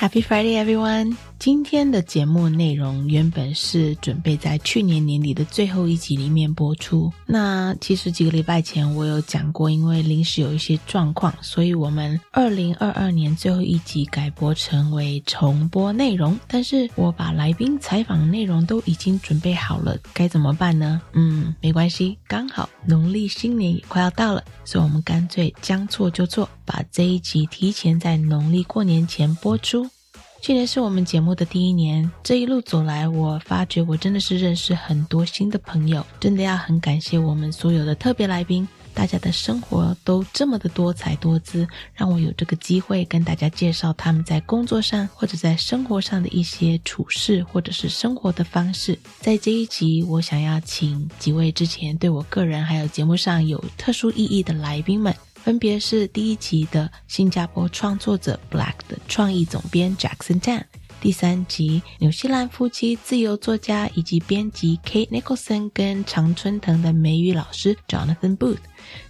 Happy Friday, everyone! 今天的节目内容原本是准备在去年年底的最后一集里面播出。那其实几个礼拜前我有讲过，因为临时有一些状况，所以我们二零二二年最后一集改播成为重播内容。但是我把来宾采访内容都已经准备好了，该怎么办呢？嗯，没关系，刚好农历新年也快要到了，所以我们干脆将错就错，把这一集提前在农历过年前播出。去年是我们节目的第一年，这一路走来，我发觉我真的是认识很多新的朋友，真的要很感谢我们所有的特别来宾，大家的生活都这么的多彩多姿，让我有这个机会跟大家介绍他们在工作上或者在生活上的一些处事或者是生活的方式。在这一集，我想要请几位之前对我个人还有节目上有特殊意义的来宾们。分别是第一集的新加坡创作者 Black 的创意总编 Jackson Tan，第三集纽西兰夫妻自由作家以及编辑 Kate Nicholson 跟常春藤的美语老师 Jonathan Booth，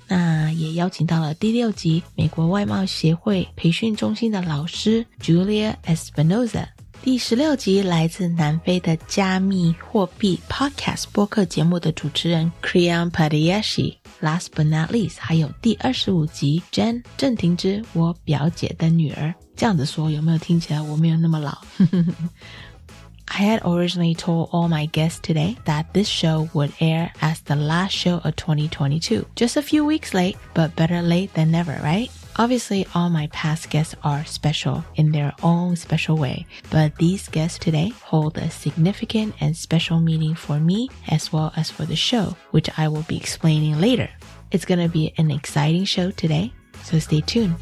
那也邀请到了第六集美国外贸协会培训中心的老师 Julia Espinosa。第十六集来自南非的加密货币 Podcast 播客节目的主持人 Crian Padayachee。Last but not least，还有第二十五集 Jenn 郑婷之，我表姐的女儿。这样子说有没有听起来我没有那么老？I had originally told all my guests today that this show would air as the last show of 2022, just a few weeks late, but better late than never, right? Obviously, all my past guests are special in their own special way, but these guests today hold a significant and special meaning for me as well as for the show, which I will be explaining later. It's gonna be an exciting show today, so stay tuned.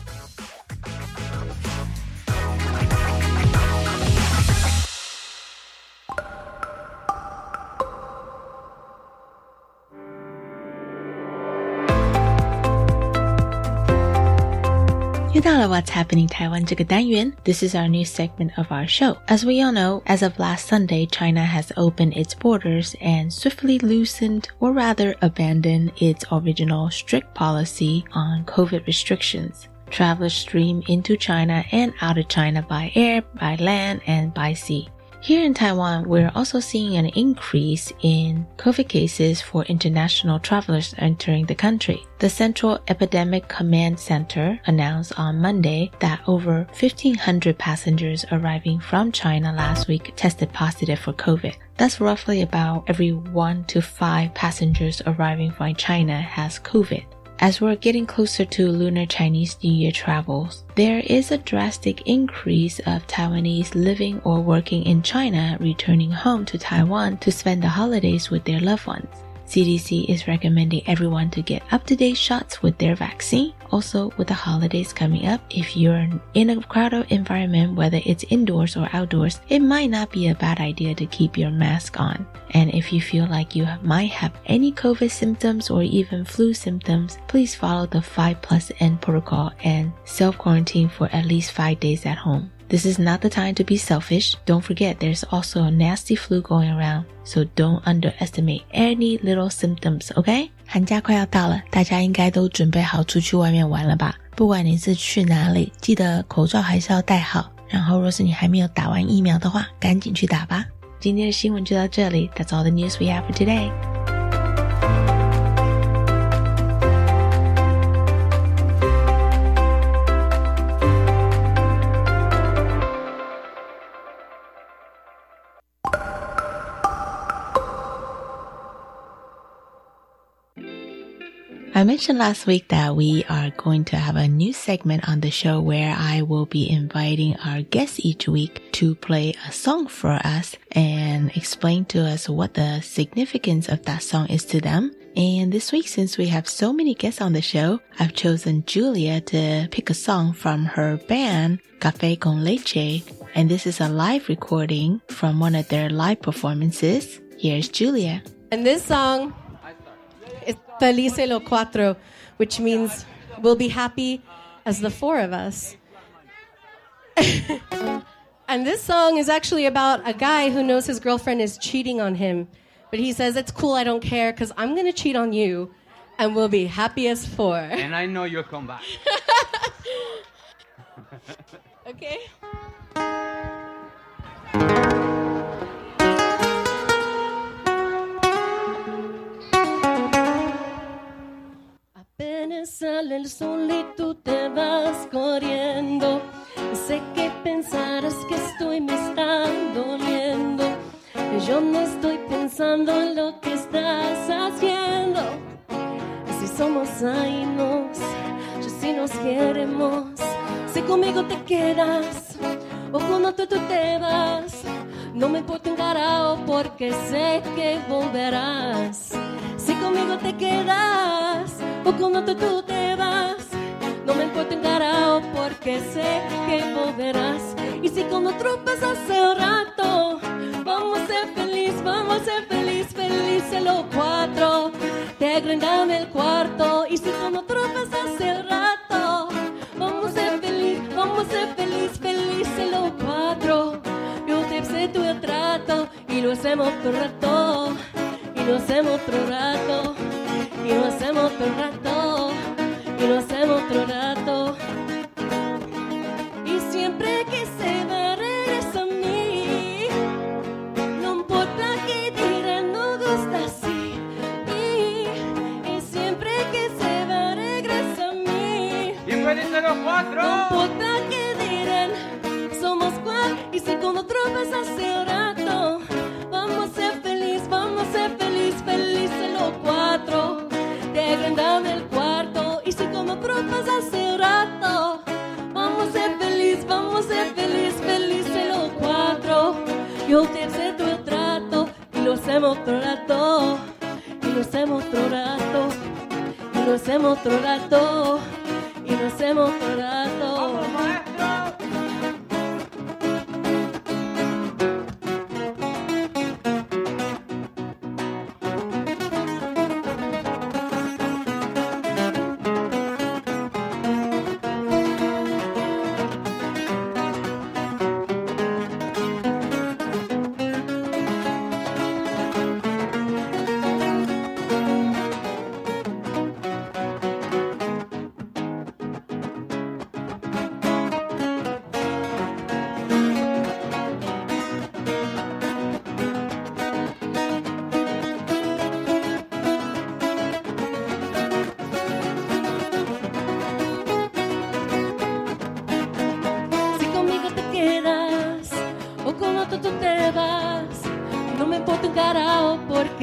又到了 What's Happening Taiwan 这个单元. This is our new segment of our show. As we all know, as of last Sunday, China has opened its borders and swiftly loosened, or rather abandoned, its original strict policy on COVID restrictions. Travelers stream into China and out of China by air, by land, and by sea. Here in Taiwan, we're also seeing an increase in COVID cases for international travelers entering the country. The Central Epidemic Command Center announced on Monday that over 1,500 passengers arriving from China last week tested positive for COVID. That's roughly about every one to five passengers arriving from China has COVID. As we're getting closer to Lunar Chinese New Year travels, there is a drastic increase of Taiwanese living or working in China returning home to Taiwan to spend the holidays with their loved ones. CDC is recommending everyone to get up-to-date shots with their vaccine. Also, with the holidays coming up, if you're in a crowded environment, whether it's indoors or outdoors, it might not be a bad idea to keep your mask on. And if you feel like you might have any COVID symptoms or even flu symptoms, please follow the 5 plus N protocol and self quarantine for at least 5 days at home. This is not the time to be selfish. Don't forget there's also a nasty flu going around, so don't underestimate any little symptoms, okay? 寒假快要到了，大家应该都准备好出去外面玩了吧？不管你是去哪里，记得口罩还是要戴好。然后，若是你还没有打完疫苗的话，赶紧去打吧。今天的新闻就到这里。That's all the news we have for today. I mentioned last week that we are going to have a new segment on the show where I will be inviting our guests each week to play a song for us and explain to us what the significance of that song is to them. And this week, since we have so many guests on the show, I've chosen Julia to pick a song from her band, Café con Leche. And this is a live recording from one of their live performances. Here's Julia. And this song Felices los Cuatro, which means we'll be happy as the four of us. and this song is actually about a guy who knows his girlfriend is cheating on him. But he says, It's cool, I don't care, because I'm going to cheat on you, and we'll be happy as four. And I know you'll come back. okay? Sale el sol y tú te Pasas hace rato, vamos a ser feliz, vamos a ser feliz, felices los cuatro. Te agrandame el cuarto y si con otro pasas hace rato, vamos a ser feliz, vamos a ser feliz, felices los cuatro. Yo te acepto el trato y lo hacemos otro rato, y lo hacemos otro rato, y lo hacemos otro rato, y lo hacemos otro rato. Y siempre que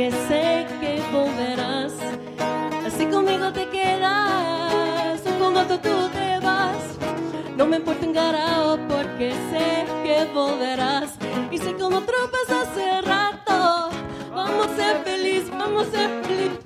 porque sé que volverás. Si conmigo te quedas o con otro tú te vas, no me importa un carajo porque sé que volverás. Y si con otro vas hace rato, vamos a ser feliz, vamos a ser feliz.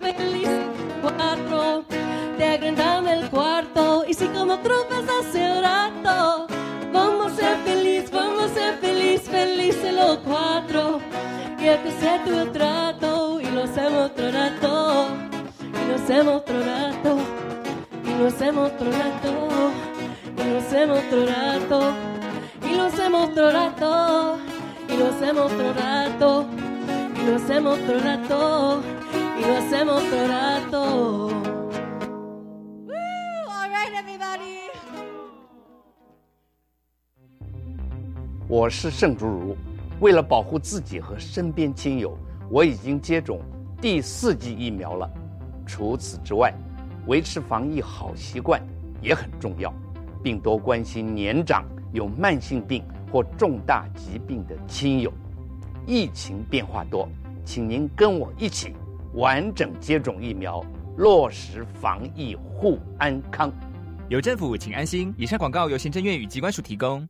Hacemos otro rato, y lo hacemos otro rato, y lo hacemos otro rato. Woo! All right, everybody. 我是盛竹如，为了保护自己和身边亲友，我已经接种第四剂疫苗了。除此之外，维持防疫好习惯也很重要，并多关心年长、有慢性病或重大疾病的亲友。疫情变化多，请您跟我一起完整接种疫苗，落实防疫护安康。有政府，请安心。以上广告由行政院与机关署提供。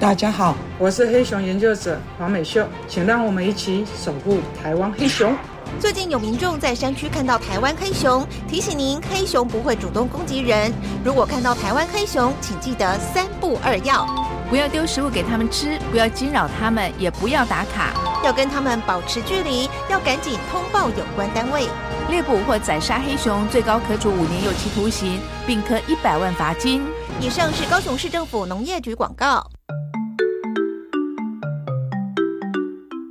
大家好，我是黑熊研究者黄美秀，请让我们一起守护台湾黑熊。最近有民众在山区看到台湾黑熊，提醒您，黑熊不会主动攻击人。如果看到台湾黑熊，请记得三不二要：不要丢食物给他们吃，不要惊扰他们，也不要打卡，要跟他们保持距离，要赶紧通报有关单位。猎捕或宰杀黑熊，最高可处五年有期徒刑，并科一百万罚金。以上是高雄市政府农业局广告。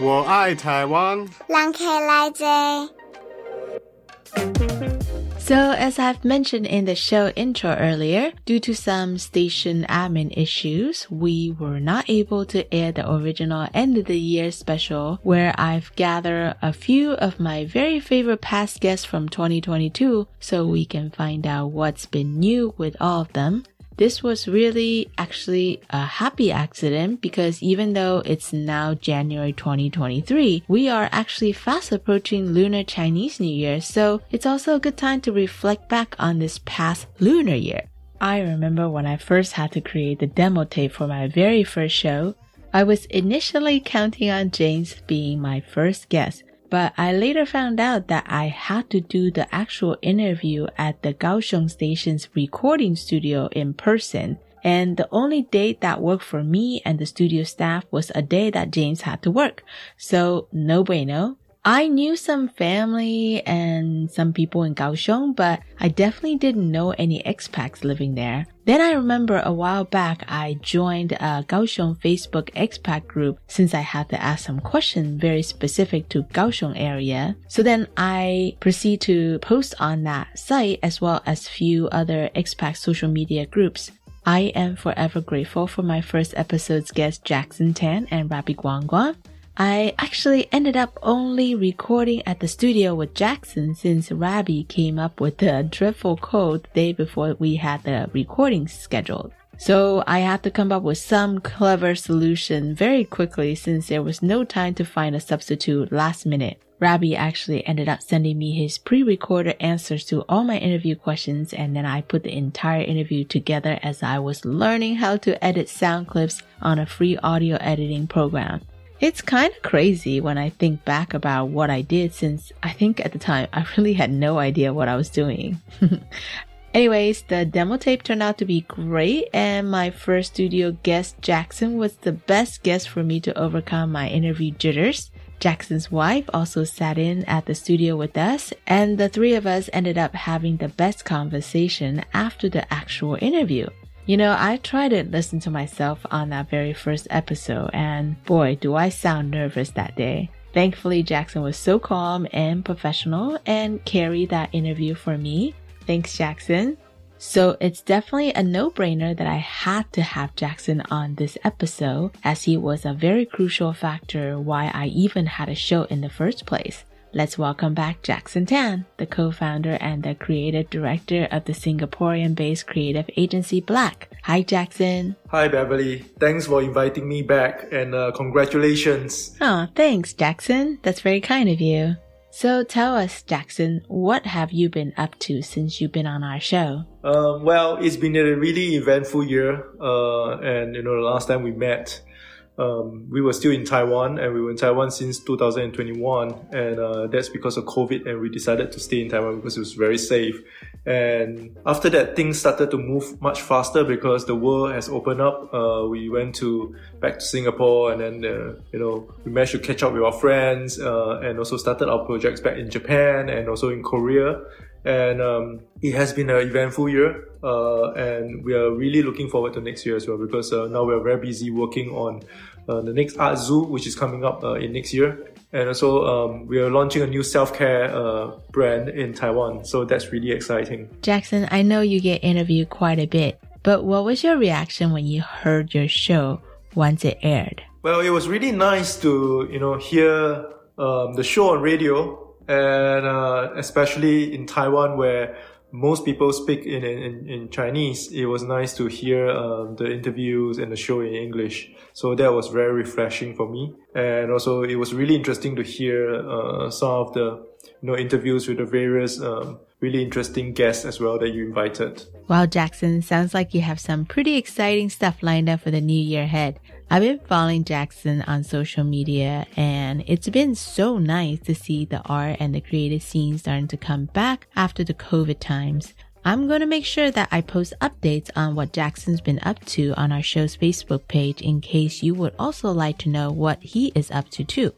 我爱台湾。 So, as I've mentioned in the show intro earlier, due to some station admin issues, we were not able to air the original end of the year special where I've gathered a few of my very favorite past guests from 2022 so we can find out what's been new with all of them. This was really actually a happy accident because even though it's now January 2023, we are actually fast approaching Lunar Chinese New Year, so it's also a good time to reflect back on this past lunar year. I remember when I first had to create the demo tape for my very first show, I was initially counting on James being my first guest, but I later found out that I had to do the actual interview at the Kaohsiung station's recording studio in person. And the only date that worked for me and the studio staff was a day that James had to work. So no bueno. I knew some family and some people in Kaohsiung, but I definitely didn't know any expats living there. Then I remember a while back I joined a Kaohsiung Facebook expat group since I had to ask some questions very specific to Kaohsiung area. So then I proceed to post on that site as well as few other expat social media groups. I am forever grateful for my first episode's guest Jackson Tan and Rabbi Guang Guang. I actually ended up only recording at the studio with Jackson since Rabbi came up with the dreadful code the day before we had the recording scheduled. So I had to come up with some clever solution very quickly since there was no time to find a substitute last minute. Rabbi actually ended up sending me his pre-recorded answers to all my interview questions and then I put the entire interview together as I was learning how to edit sound clips on a free audio editing program. It's kind of crazy when I think back about what I did since I think at the time I really had no idea what I was doing. Anyways, the demo tape turned out to be great and my first studio guest Jackson was the best guest for me to overcome my interview jitters. Jackson's wife also sat in at the studio with us and the three of us ended up having the best conversation after the actual interview. You know, I tried to listen to myself on that very first episode, and boy, do I sound nervous that day. Thankfully, Jackson was so calm and professional and carried that interview for me. Thanks, Jackson. So it's definitely a no-brainer that I had to have Jackson on this episode as he was a very crucial factor why I even had a show in the first place. Let's welcome back Jackson Tan, the co-founder and the creative director of the Singaporean-based creative agency Black. Hi, Jackson. Hi, Beverly. Thanks for inviting me back and uh, congratulations. Oh, thanks, Jackson. That's very kind of you. So tell us, Jackson, what have you been up to since you've been on our show? Um, well, it's been a really eventful year, uh, and you know, the last time we met, um, we were still in Taiwan, and we were in Taiwan since 2021, and uh, that's because of COVID, and we decided to stay in Taiwan because it was very safe. And after that, things started to move much faster because the world has opened up. Uh, we went to back to Singapore, and then uh, you know we managed to catch up with our friends, uh, and also started our projects back in Japan and also in Korea. And um, it has been an eventful year, uh, and we are really looking forward to next year as well because uh, now we are very busy working on uh, the next Art Zoo, which is coming up in next year. And also, um, we are launching a new self care uh, brand in Taiwan. So that's really exciting. Jackson, I know you get interviewed quite a bit, but what was your reaction when you heard your show once it aired? Well, it was really nice to, you know, hear um, the show on radio and uh, especially in Taiwan where most people speak in, in, in Chinese, it was nice to hear um, the interviews and the show in English. So that was very refreshing for me. And also it was really interesting to hear uh, some of the you know interviews with the various um, really interesting guests as well that you invited. Wow, Jackson, sounds like you have some pretty exciting stuff lined up for the new year ahead. I've been following Jackson on social media and it's been so nice to see the art and the creative scene starting to come back after the COVID times. I'm going to make sure that I post updates on what Jackson's been up to on our show's Facebook page in case you would also like to know what he is up to too.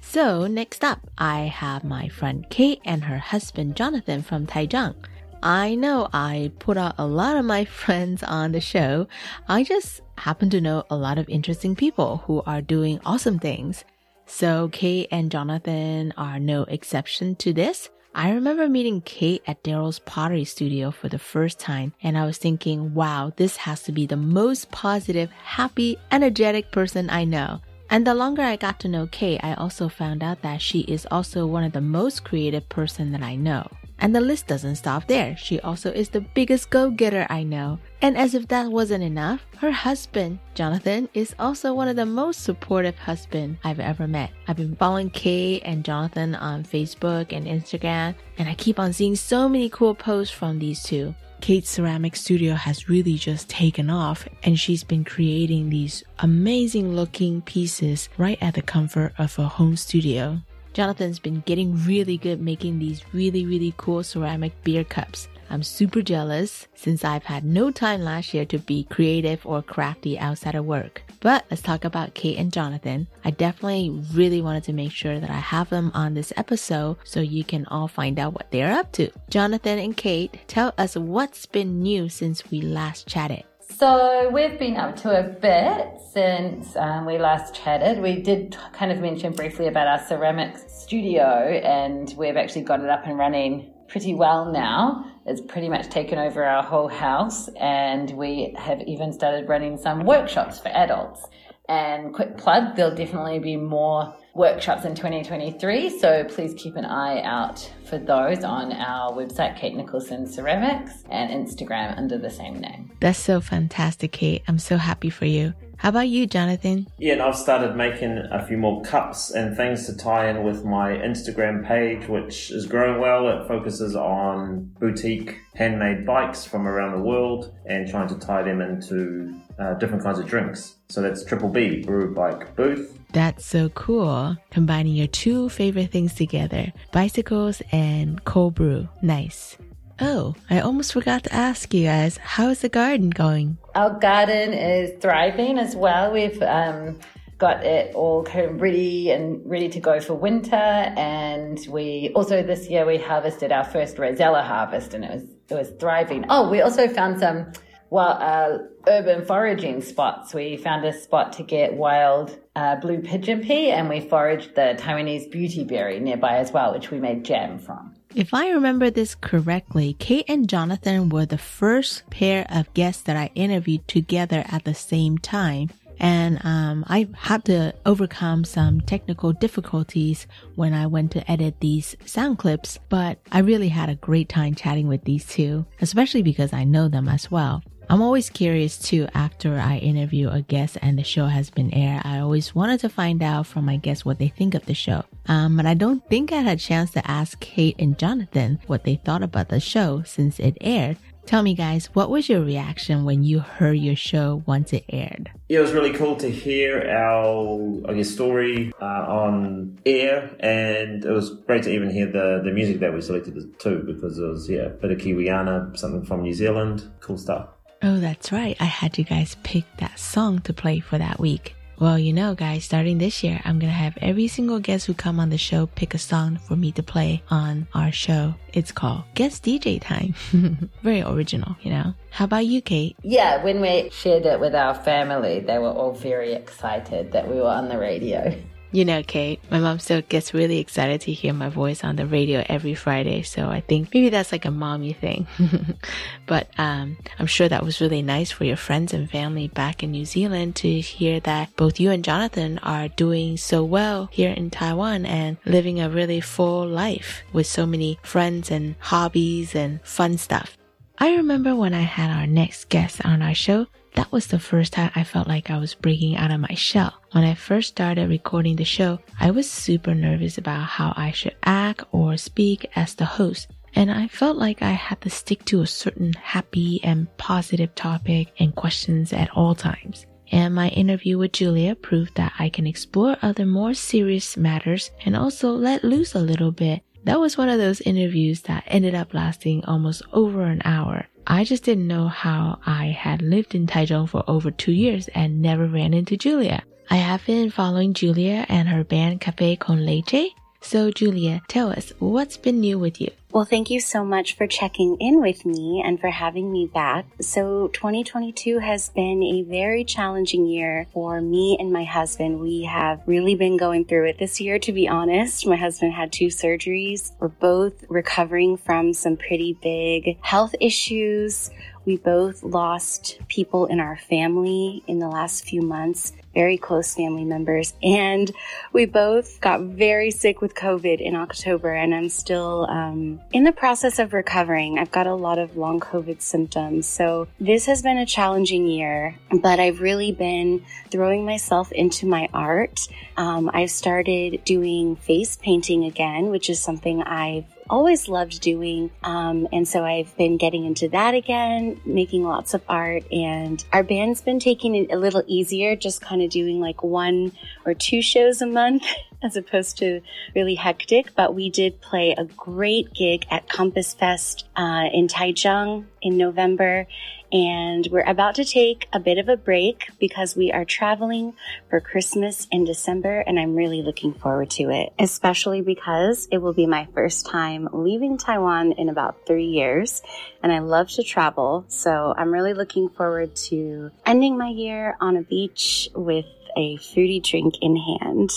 So next up, I have my friend Kate and her husband Jonathan from Taichung. I know I put out a lot of my friends on the show. I just happen to know a lot of interesting people who are doing awesome things. So Kate and Jonathan are no exception to this. I remember meeting Kate at Daryl's pottery studio for the first time, and I was thinking, wow, this has to be the most positive, happy, energetic person I know. And the longer I got to know Kate, I also found out that she is also one of the most creative person that I know. And the list doesn't stop there. She also is the biggest go-getter I know. And as if that wasn't enough, her husband, Jonathan, is also one of the most supportive husband I've ever met. I've been following Kate and Jonathan on Facebook and Instagram, and I keep on seeing so many cool posts from these two. Kate's ceramic studio has really just taken off and she's been creating these amazing looking pieces right at the comfort of her home studio. Jonathan's been getting really good making these really, really cool ceramic beer cups. I'm super jealous since I've had no time last year to be creative or crafty outside of work. But let's talk about Kate and Jonathan. I definitely really wanted to make sure that I have them on this episode so you can all find out what they're up to. Jonathan and Kate, tell us what's been new since we last chatted. So we've been up to a bit since um, we last chatted. We did kind of mention briefly about our ceramics studio, and we've actually got it up and running pretty well now. It's pretty much taken over our whole house, and we have even started running some workshops for adults. And quick plug, there'll definitely be more workshops in 2023. So please keep an eye out for those on our website, Kate Nicholson Ceramics, and Instagram under the same name. That's so fantastic, Kate. I'm so happy for you. How about you, Jonathan? Yeah, and I've started making a few more cups and things to tie in with my Instagram page, which is growing well. It focuses on boutique handmade bikes from around the world and trying to tie them into uh, different kinds of drinks. So that's Triple B, Brew Bike Booth. That's so cool. Combining your two favorite things together bicycles and cold brew. Nice. Oh, I almost forgot to ask you guys, how is the garden going? Our garden is thriving as well. We've um, got it all kind of ready and ready to go for winter. And we also this year we harvested our first Rosella harvest, and it was it was thriving. Oh, we also found some well uh, urban foraging spots. We found a spot to get wild uh, blue pigeon pea, and we foraged the Taiwanese beauty berry nearby as well, which we made jam from. If I remember this correctly, Kate and Jonathan were the first pair of guests that I interviewed together at the same time. And um, I had to overcome some technical difficulties when I went to edit these sound clips, but I really had a great time chatting with these two, especially because I know them as well. I'm always curious too after I interview a guest and the show has been aired. I always wanted to find out from my guests what they think of the show. Um, but I don't think I had a chance to ask Kate and Jonathan what they thought about the show since it aired. Tell me, guys, what was your reaction when you heard your show once it aired? It was really cool to hear our, I story uh, on air, and it was great to even hear the, the music that we selected too, because it was, yeah, a bit of Kiwiana, something from New Zealand, cool stuff. Oh, that's right. I had you guys pick that song to play for that week. Well, you know, guys, starting this year, I'm gonna have every single guest who come on the show pick a song for me to play on our show. It's called Guest DJ Time. Very original, you know. How about you, Kate? Yeah, when we shared it with our family, they were all very excited that we were on the radio. You know, Kate, my mom still gets really excited to hear my voice on the radio every Friday. So I think maybe that's like a mommy thing. but um, I'm sure that was really nice for your friends and family back in New Zealand to hear that both you and Jonathan are doing so well here in Taiwan and living a really full life with so many friends and hobbies and fun stuff. I remember when I had our next guest on our show, that was the first time I felt like I was breaking out of my shell. When I first started recording the show, I was super nervous about how I should act or speak as the host. And I felt like I had to stick to a certain happy and positive topic and questions at all times. And my interview with Julia proved that I can explore other more serious matters and also let loose a little bit. That was one of those interviews that ended up lasting almost over an hour. I just didn't know how I had lived in Taichung for over two years and never ran into Julia. I have been following Julia and her band Cafe Con Leche. So Julia, tell us what's been new with you? Well, thank you so much for checking in with me and for having me back. So 2022 has been a very challenging year for me and my husband. We have really been going through it this year, to be honest. My husband had two surgeries. We're both recovering from some pretty big health issues. We both lost people in our family in the last few months, very close family members. And we both got very sick with COVID in October, and I'm still um, in the process of recovering. I've got a lot of long COVID symptoms. So this has been a challenging year, but I've really been throwing myself into my art. Um, I've started doing face painting again, which is something I've always loved doing. Um, and so I've been getting into that again, making lots of art. And our band's been taking it a little easier, just kind of doing like one or two shows a month. As opposed to really hectic, but we did play a great gig at Compass Fest uh, in Taichung in November, and we're about to take a bit of a break because we are traveling for Christmas in December and I'm really looking forward to it, especially because it will be my first time leaving Taiwan in about three years and I love to travel. So I'm really looking forward to ending my year on a beach with a fruity drink in hand.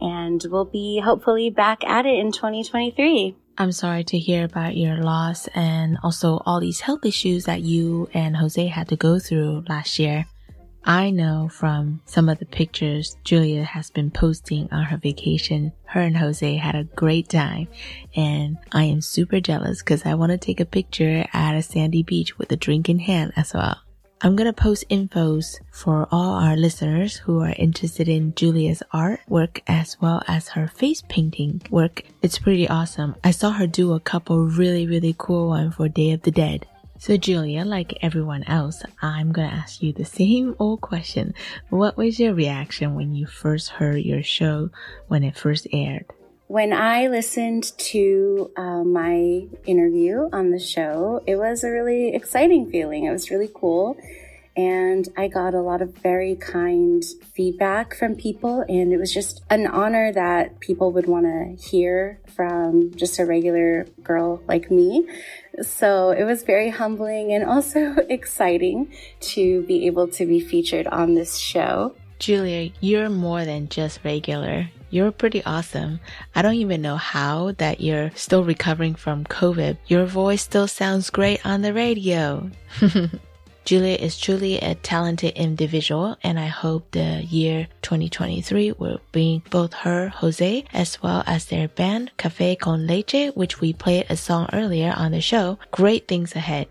And we'll be hopefully back at it in 2023. I'm sorry to hear about your loss and also all these health issues that you and Jose had to go through last year. I know from some of the pictures Julia has been posting on her vacation, her and Jose had a great time. And I am super jealous because I want to take a picture at a sandy beach with a drink in hand as well. I'm gonna post infos for all our listeners who are interested in Julia's artwork as well as her face painting work. It's pretty awesome. I saw her do a couple really, really cool one for Day of the Dead. So Julia, like everyone else, I'm gonna ask you the same old question. What was your reaction when you first heard your show when it first aired? When I listened to uh, my interview on the show, it was a really exciting feeling. It was really cool. And I got a lot of very kind feedback from people. And it was just an honor that people would want to hear from just a regular girl like me. So it was very humbling and also exciting to be able to be featured on this show. Julia, you're more than just regular. You're pretty awesome. I don't even know how that you're still recovering from COVID. Your voice still sounds great on the radio. Julia is truly a talented individual, and I hope the year 2023 will bring both her, Jose, as well as their band Cafe con Leche, which we played a song earlier on the show, great things ahead.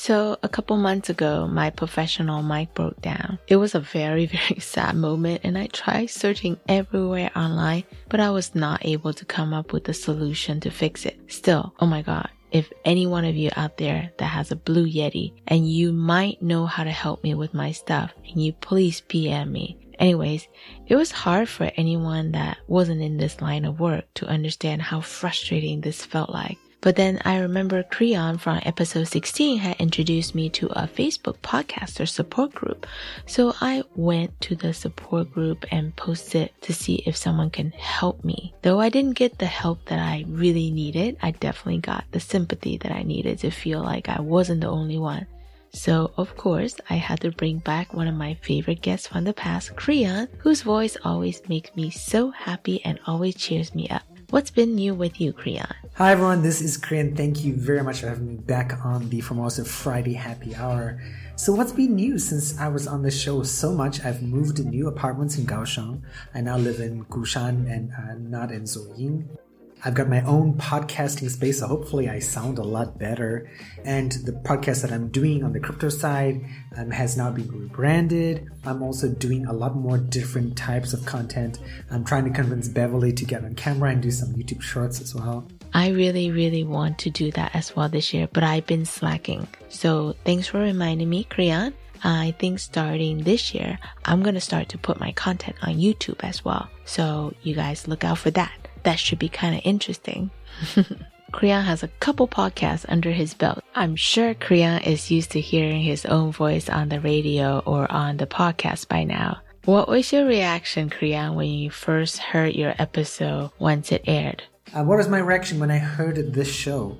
So a couple months ago, my professional mic broke down. It was a very, very sad moment and I tried searching everywhere online, but I was not able to come up with a solution to fix it. Still, oh my god, if any one of you out there that has a blue Yeti and you might know how to help me with my stuff, can you please PM me? Anyways, it was hard for anyone that wasn't in this line of work to understand how frustrating this felt like. But then I remember Crian from episode 16 had introduced me to a Facebook podcaster support group. So I went to the support group and posted to see if someone can help me. Though I didn't get the help that I really needed, I definitely got the sympathy that I needed to feel like I wasn't the only one. So, of course, I had to bring back one of my favorite guests from the past, Crian, whose voice always makes me so happy and always cheers me up. What's been new with you, Crian? Hi everyone, this is Crian. Thank you very much for having me back on the Formosa Friday Happy Hour. So what's been new since I was on the show so much? I've moved to new apartments in Kaohsiung. I now live in Gushan and uh, not in Zuoying. I've got my own podcasting space, so hopefully I sound a lot better. And the podcast that I'm doing on the crypto side um, has now been rebranded. I'm also doing a lot more different types of content. I'm trying to convince Beverly to get on camera and do some YouTube shorts as well. I really, really want to do that as well this year, but I've been slacking. So thanks for reminding me, Crian. I think starting this year, I'm gonna start to put my content on YouTube as well. So you guys look out for that that should be kind of interesting. Crian has a couple podcasts under his belt. I'm sure Crian is used to hearing his own voice on the radio or on the podcast by now. What was your reaction, Crian, when you first heard your episode once it aired? Uh, what was my reaction when I heard this show?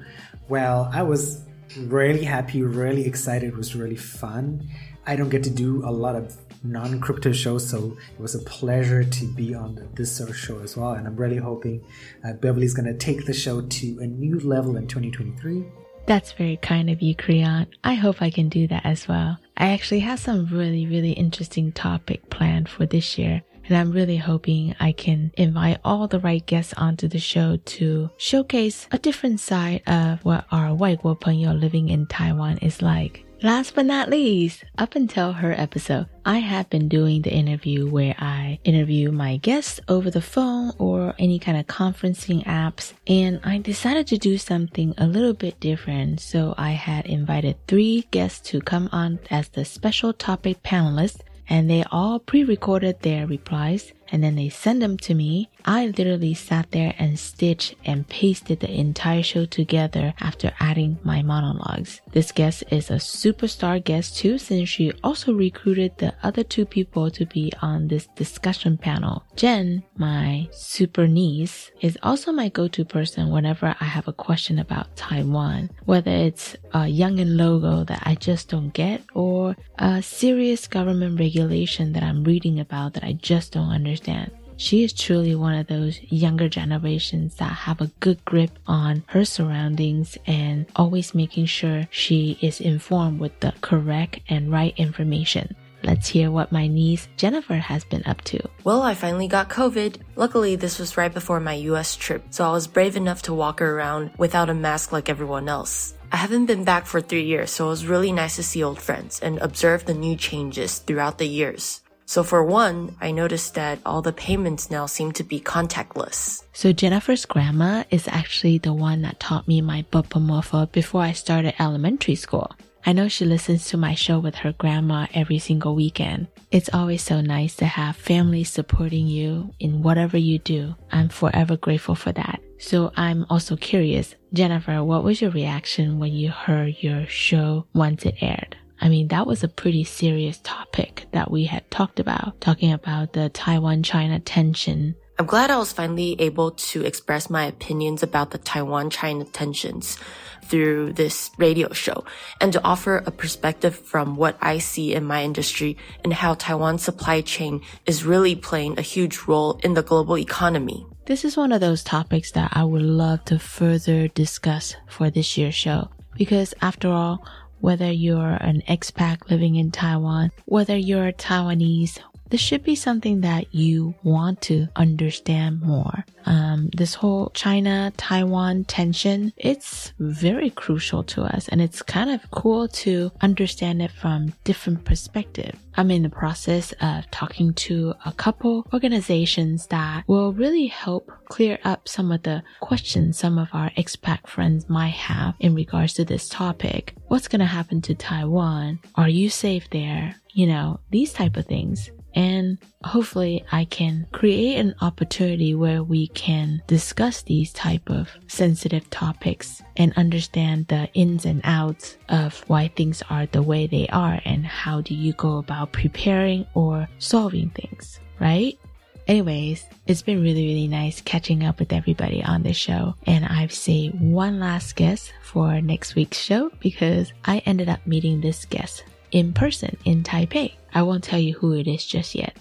Well, I was really happy, really excited. It was really fun. I don't get to do a lot of non crypto show. So it was a pleasure to be on the This of show as well. And I'm really hoping uh, Beverly's going to take the show to a new level in 2023. That's very kind of you, Crian. I hope I can do that as well. I actually have some really, really interesting topic planned for this year. And I'm really hoping I can invite all the right guests onto the show to showcase a different side of what our 外国朋友 living in Taiwan is like. Last but not least, up until her episode, I have been doing the interview where I interview my guests over the phone or any kind of conferencing apps. And I decided to do something a little bit different. So I had invited three guests to come on as the special topic panelists and they all pre-recorded their replies and then they sent them to me. I literally sat there and stitched and pasted the entire show together after adding my monologues. This guest is a superstar guest too, since she also recruited the other two people to be on this discussion panel. Jenn, my super niece, is also my go-to person whenever I have a question about Taiwan, whether it's a young and logo that I just don't get or a serious government regulation that I'm reading about that I just don't understand understand. She is truly one of those younger generations that have a good grip on her surroundings and always making sure she is informed with the correct and right information. Let's hear what my niece Jennifer has been up to. Well, I finally got COVID. Luckily, this was right before my US trip, so I was brave enough to walk around without a mask like everyone else. I haven't been back for three years, so it was really nice to see old friends and observe the new changes throughout the years. So for one, I noticed that all the payments now seem to be contactless. So Jennifer's grandma is actually the one that taught me my bopomofo before I started elementary school. I know she listens to my show with her grandma every single weekend. It's always so nice to have family supporting you in whatever you do. I'm forever grateful for that. So I'm also curious, Jennifer, what was your reaction when you heard your show once it aired? I mean, that was a pretty serious topic that we had talked about, talking about the Taiwan China tension. I'm glad I was finally able to express my opinions about the Taiwan China tensions through this radio show and to offer a perspective from what I see in my industry and how Taiwan's supply chain is really playing a huge role in the global economy. This is one of those topics that I would love to further discuss for this year's show because after all, whether you're an expat living in Taiwan, whether you're Taiwanese, this should be something that you want to understand more. Um, this whole China Taiwan tension, it's very crucial to us and it's kind of cool to understand it from different perspective. I'm in the process of talking to a couple organizations that will really help clear up some of the questions some of our expat friends might have in regards to this topic. What's going to happen to Taiwan? Are you safe there? You know, these type of things and hopefully I can create an opportunity where we can discuss these type of sensitive topics and understand the ins and outs of why things are the way they are and how do you go about preparing or solving things, right? Anyways, it's been really, really nice catching up with everybody on this show. And I've saved one last guest for next week's show because I ended up meeting this guest in person in Taipei. I won't tell you who it is just yet.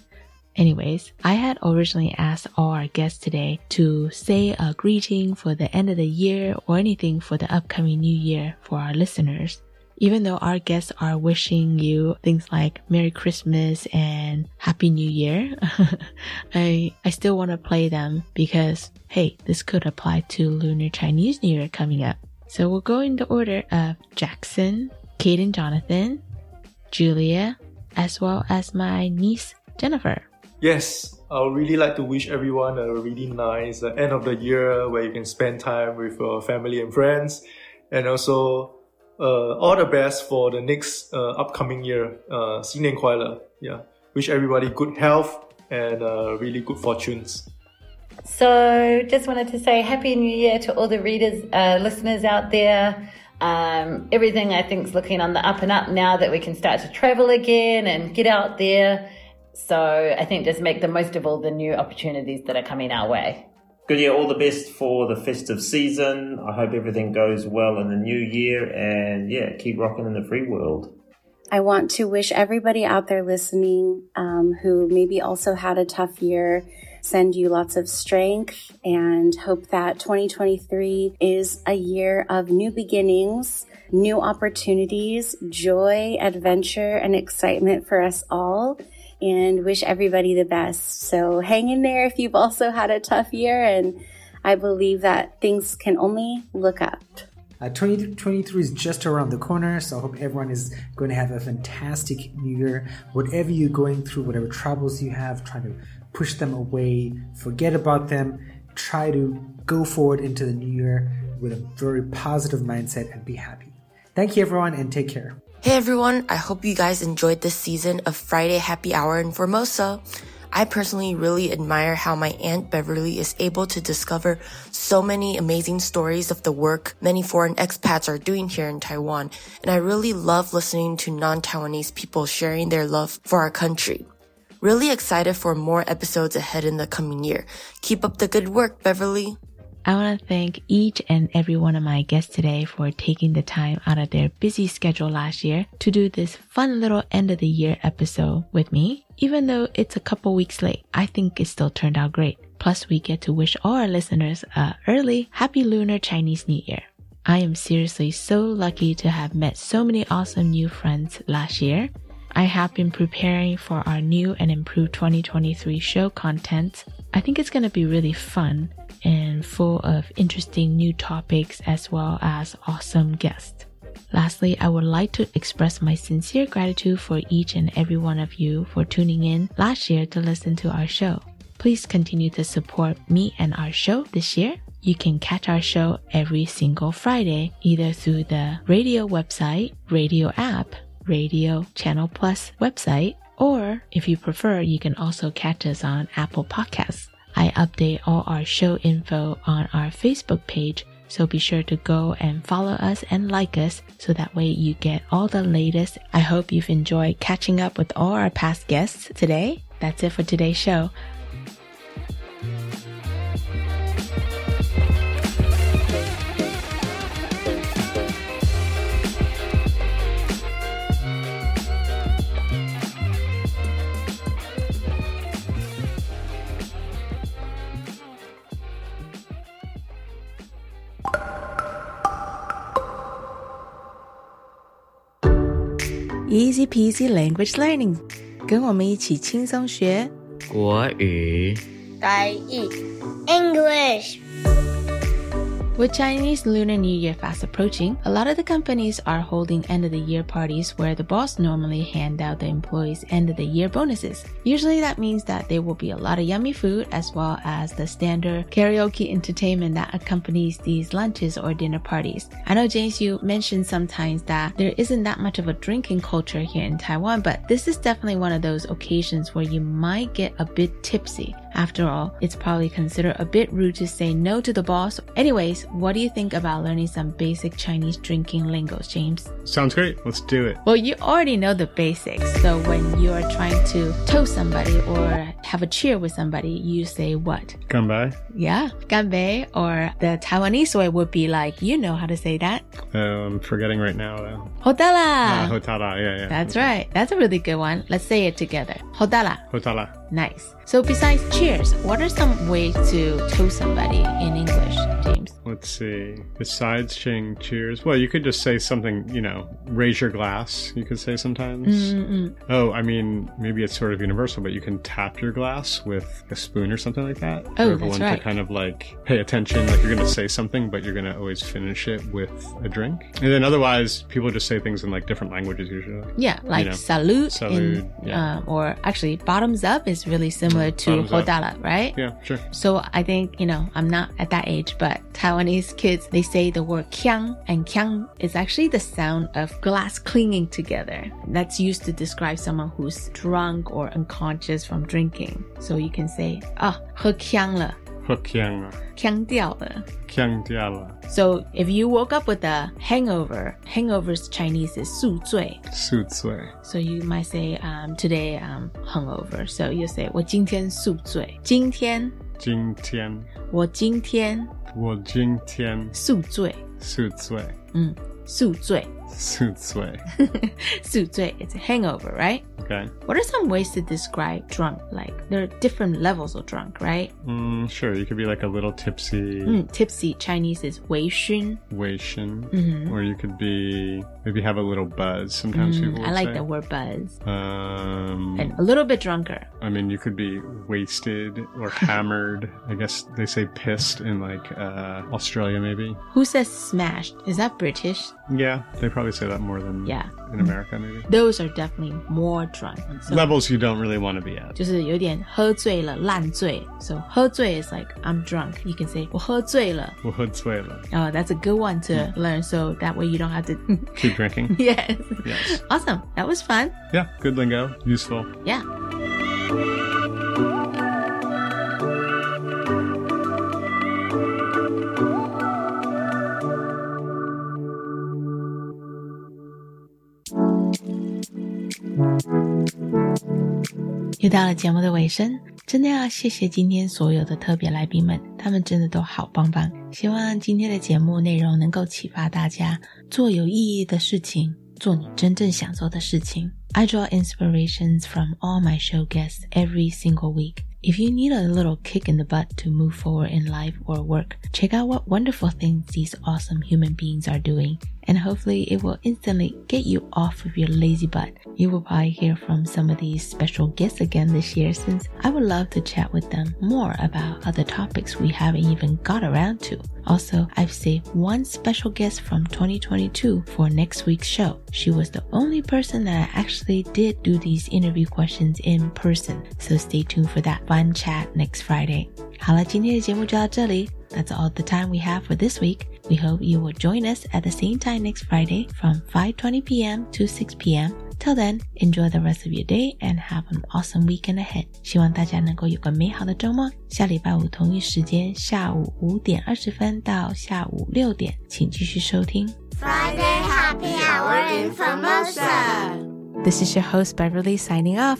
Anyways, I had originally asked all our guests today to say a greeting for the end of the year or anything for the upcoming new year for our listeners. Even though our guests are wishing you things like Merry Christmas and Happy New Year, I, I still want to play them because, hey, this could apply to Lunar Chinese New Year coming up. So we'll go in the order of Jackson, Kate and Jonathan, Julia, as well as my niece Jennifer. Yes, I would really like to wish everyone a really nice uh, end of the year where you can spend time with your family and friends, and also uh, all the best for the next uh, upcoming year. Uh, 新年快乐! Yeah, wish everybody good health and uh, really good fortunes. So, just wanted to say Happy New Year to all the readers, uh, listeners out there. Um, everything I think is looking on the up and up now that we can start to travel again and get out there. So I think just make the most of all the new opportunities that are coming our way. Good year, all the best for the festive season. I hope everything goes well in the new year and yeah, keep rocking in the free world. I want to wish everybody out there listening um, who maybe also had a tough year send you lots of strength and hope that 2023 is a year of new beginnings, new opportunities, joy, adventure, and excitement for us all. And wish everybody the best. So hang in there if you've also had a tough year. And I believe that things can only look up. Uh, 2023 is just around the corner, so I hope everyone is going to have a fantastic new year. Whatever you're going through, whatever troubles you have, try to push them away, forget about them, try to go forward into the new year with a very positive mindset and be happy. Thank you, everyone, and take care. Hey, everyone. I hope you guys enjoyed this season of Friday Happy Hour in Formosa. I personally really admire how my Aunt Beverly is able to discover so many amazing stories of the work many foreign expats are doing here in Taiwan, and I really love listening to non-Taiwanese people sharing their love for our country. Really excited for more episodes ahead in the coming year. Keep up the good work, Beverly. I want to thank each and every one of my guests today for taking the time out of their busy schedule last year to do this fun little end of the year episode with me. Even though it's a couple weeks late, I think it still turned out great. Plus, we get to wish all our listeners a early happy lunar Chinese New Year. I am seriously so lucky to have met so many awesome new friends last year I have been preparing for our new and improved 2023 show content. I think it's going to be really fun and full of interesting new topics as well as awesome guests. Lastly, I would like to express my sincere gratitude for each and every one of you for tuning in last year to listen to our show. Please continue to support me and our show this year. You can catch our show every single Friday, either through the radio website, radio app, Radio Channel Plus website, or if you prefer, you can also catch us on Apple Podcasts. I update all our show info on our Facebook page, so be sure to go and follow us and like us so that way you get all the latest. I hope you've enjoyed catching up with all our past guests today. That's it for today's show. Easy peasy language learning，跟我们一起轻松学国语。台语 English。With Chinese Lunar New Year fast approaching, a lot of the companies are holding end of the year parties where the boss normally hand out the employees end of the year bonuses. Usually that means that there will be a lot of yummy food as well as the standard karaoke entertainment that accompanies these lunches or dinner parties. I know James, you mentioned sometimes that there isn't that much of a drinking culture here in Taiwan, but this is definitely one of those occasions where you might get a bit tipsy. After all, it's probably considered a bit rude to say no to the boss. Anyways, what do you think about learning some basic Chinese drinking lingo, James? Sounds great. Let's do it. Well, you already know the basics. So when you are trying to toast somebody or have a cheer with somebody, you say what? Ganbai. Yeah, ganbei. Or the Taiwanese way would be like, you know how to say that. Uh, I'm forgetting right now. Though. Hodala. Uh, hotara. Yeah, yeah. That's right. That's a really good one. Let's say it together. Hodala. Hotara. Nice. So besides cheers, what are some ways to toast somebody in English, James? Let's see. Besides saying cheers, well, you could just say something, you know, raise your glass, you could say sometimes. Mm-mm. Oh, I mean, maybe it's sort of universal, but you can tap your glass with a spoon or something like that. Oh, for everyone right. to kind of like pay attention. Like you're going to say something, but you're going to always finish it with a drink. And then otherwise, people just say things in like different languages usually. Yeah, like know, salute, salute, in, yeah. um, or actually bottoms up is is really similar to Hodala, right? Yeah, sure. So I think, you know, I'm not at that age, but Taiwanese kids, they say the word kyang, and kyang is actually the sound of glass clinging together. That's used to describe someone who's drunk or unconscious from drinking. So you can say, ah, oh, 喝 kyang So if you woke up with a hangover, hangover's Chinese is 宿醉.宿醉. So you might say, um, today I'm hungover. So you say, 我今天宿醉.今天,今天,我今天我今天宿醉.宿醉,嗯,宿醉.宿醉. Sutsui. Sutsui, it's a hangover, right? Okay. What are some ways to describe drunk? Like, there are different levels of drunk, right? Mm, sure, you could be like a little tipsy. Mm, tipsy, Chinese is wei shun. Wei shun. Mm -hmm. Or you could be, maybe have a little buzz. Sometimes mm, people I like say. the word buzz. Um, and a little bit drunker. I mean, you could be wasted or hammered. I guess they say pissed in like uh, Australia, maybe. Who says smashed? Is that British? Yeah, they probably say that more than Yeah. in America, maybe. Those are definitely more drunk. So Levels you don't really want to be at. 就是有点喝醉了，烂醉. So 喝醉 is like I'm drunk. You can say 我喝醉了.我喝醉了. Oh, that's a good one to learn. So that way you don't have to. Keep drinking. yes. Yes. Awesome. That was fun. Yeah, good lingo. Useful. Yeah. 又到了节目的尾声，真的要谢谢今天所有的特别来宾们，他们真的都好棒棒。希望今天的节目内容能够启发大家做有意义的事情，做你真正想做的事情。I draw inspirations from all my show guests every single week. If you need a little kick in the butt to move forward in life or work, check out what wonderful things these awesome human beings are doing, and hopefully it will instantly get you off of your lazy butt. You will probably hear from some of these special guests again this year since I would love to chat with them more about other topics we haven't even got around to. Also, I've saved one special guest from 2022 for next week's show. She was the only person that actually did do these interview questions in person, so stay tuned for that fun chat next Friday. 好了，今天的节目就到这里。That's all the time we have for this week. We hope you will join us at the same time next Friday from 5:20 p.m. to 6 p.m. Till then, enjoy the rest of your day and have an awesome weekend ahead. 希望大家能够有个美好的周末。下礼拜五同一时间，下午五点二十分到下午六点，请继续收听。 Friday Happy Hour in Formosa. This is your host Beverly signing off.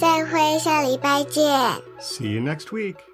再会，下礼拜见。 See you next week.